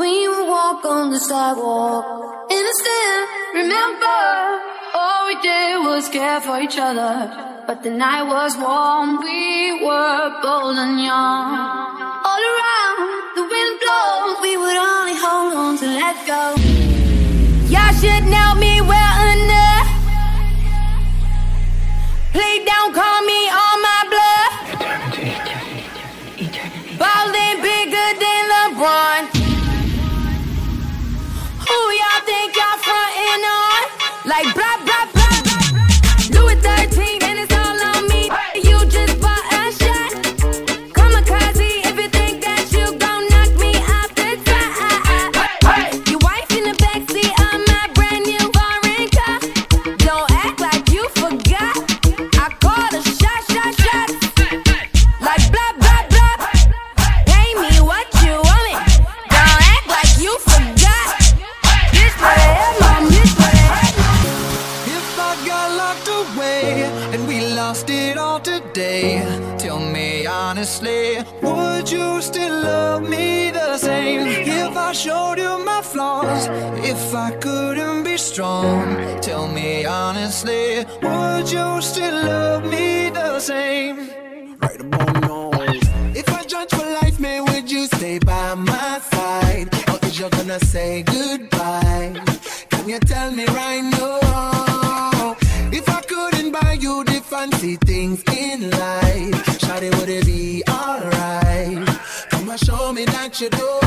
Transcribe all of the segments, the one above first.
when you walk on the sidewalk. Innocent, remember, all we did was care for each other. But the night was warm, we were bold and young. All around, the wind blows, we would only hold on to let go. Y'all should know me well enough. Play down, call me on. honestly, would you still love me the same if I showed you my flaws? If I couldn't be strong, tell me honestly, would you still love me the same? Right above now, if I judge for life, man, would you stay by my side, or is you gonna say goodbye? Can you tell me what you do.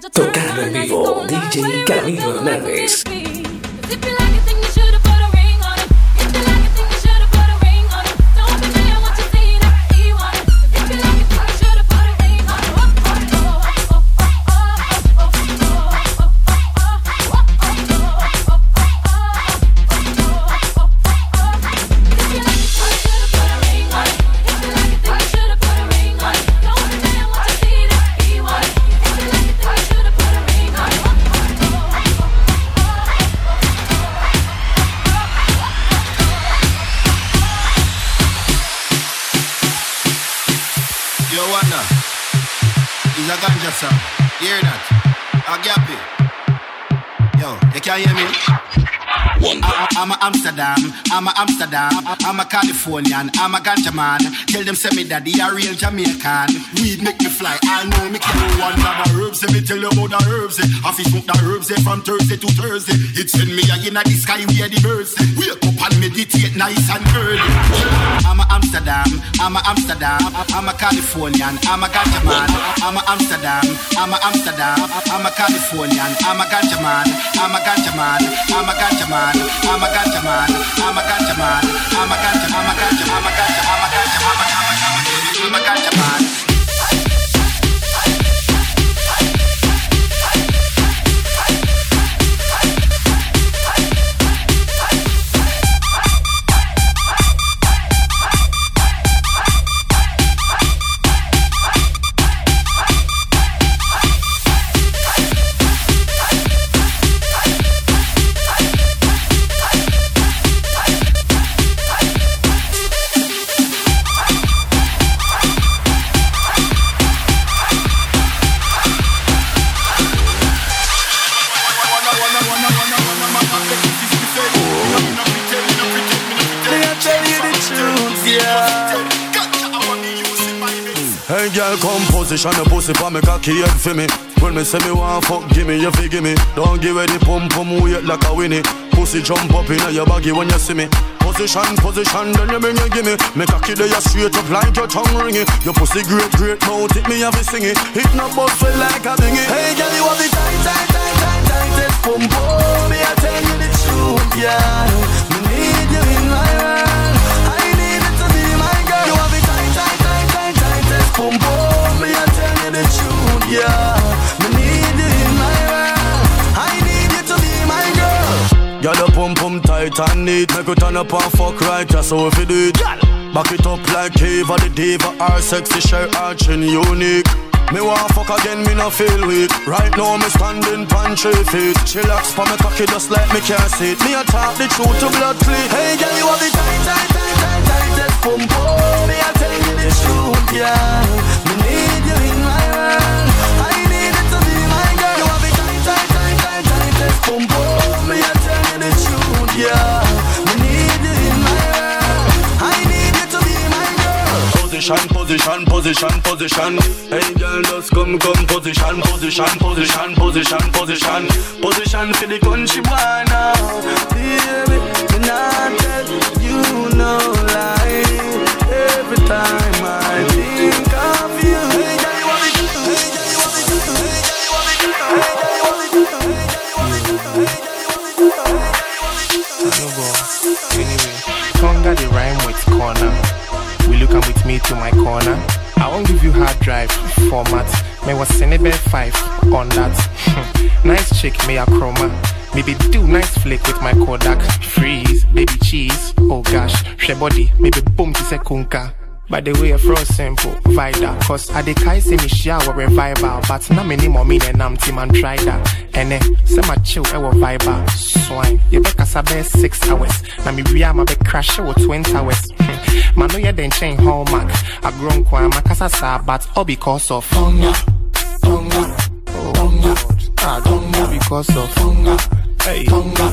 Tocando en vivo, DJ Camilo Hernández. Sir. You hear that? A gappy. Yo, you can hear me? I, am a Amsterdam, I'm a Amsterdam, I'm a Californian, I'm a ganja man. Tell them say me daddy a real Jamaican. Weed make me fly, I know me can one of the herbs. Let me tell you about the herbs. I fi smoke the herbs eh, from Thursday to Thursday. It send me a inna the sky where the birds. Wake up and meditate nice and early. I'm a Amsterdam, I'm a Amsterdam, I'm a Californian, I'm a ganja man. I'm a Amsterdam, I'm a Amsterdam, I'm a Californian, I'm a ganja man. I'm a ganja man, I'm a ganja man, I'm a ganja man, I'm a ganja man, I'm a ganja, I'm a ganja, I'm a ganja, I'm a ganja, I'm a ganja, I'm a ganja man. Girl come position your pussy for me cocky head for me. When me say me want fuck, give me your fig, give me. Don't give it the pum pum weight like a winnie. Pussy jump up in your baggy when you see me. Position, position, then you bring you give me. Me cocky there you straight up like your tongue ringing. Your pussy great, great mouth, it me have it singing. It not bust feel like a bingy. Hey girl, you have the tight, tight, tight, tight, tight, tight, pum pum. Me I tell you the truth, yeah. Girl. Girl, your pum pum tight and neat. Make you turn up and fuck right, just so if you do it. Back it up like Eva the diva, our sexy shirt arching unique. Me want fuck again, me no feel weak. Right now me standing pan three feet. Chillax for me cocky just like me can't see it. Me a talk the truth to blood clean. Hey girl, you have the tight, tight, tight, tight, tight, tight, pum pum. Me a tell you the truth, yeah. Position, position, position, position. Hey girl, just come, come, position, position, position, position, position, position for the country boy oh. now. Baby, me not tell you no lie. Every time I think of you. Hey girl, you want me? Hey girl, you want me? Hey girl, you want me? Hey girl, you want me? Hey girl, you want me? Hey girl, you want me to? Hey girl. Anyway, Tonga the rhyme with corner. Will you come with me to my corner? I won't give you hard drive format. May was Senebe 5 on that. nice chick, may a chroma. Maybe do nice flick with my Kodak. Freeze, baby cheese. Oh gosh, she body. Maybe boom to say kunka. By the way, fro simple, vida. Cause I de kai say me shower revival. But na many more mean and I'm team and try that. And eh, say my chill, ewo viber. Swine. You be kasabe six hours. Na me ria ma be crash with twin towers. Man, no, yeah, then chain hallmark. I grown kwa makasa sa, but all because of Tonga. Tonga. Tonga. Ah, Tonga because of Tonga. Hey. Tonga.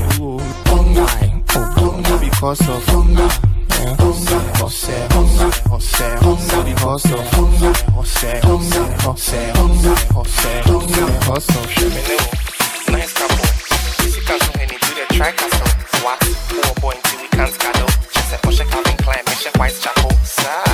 Tonga. Oh, Tonga because of Tonga. Yeah. Tonga. Jose. Tonga. Jose. Tonga because of Tonga. Jose. Tonga. Jose. Tonga. Jose. Tonga because of Shemino. Nice couple. This you can't so any do the try castle. What? Poor boy until we can't a push a Calvin Klein, sure white chapel. Sir,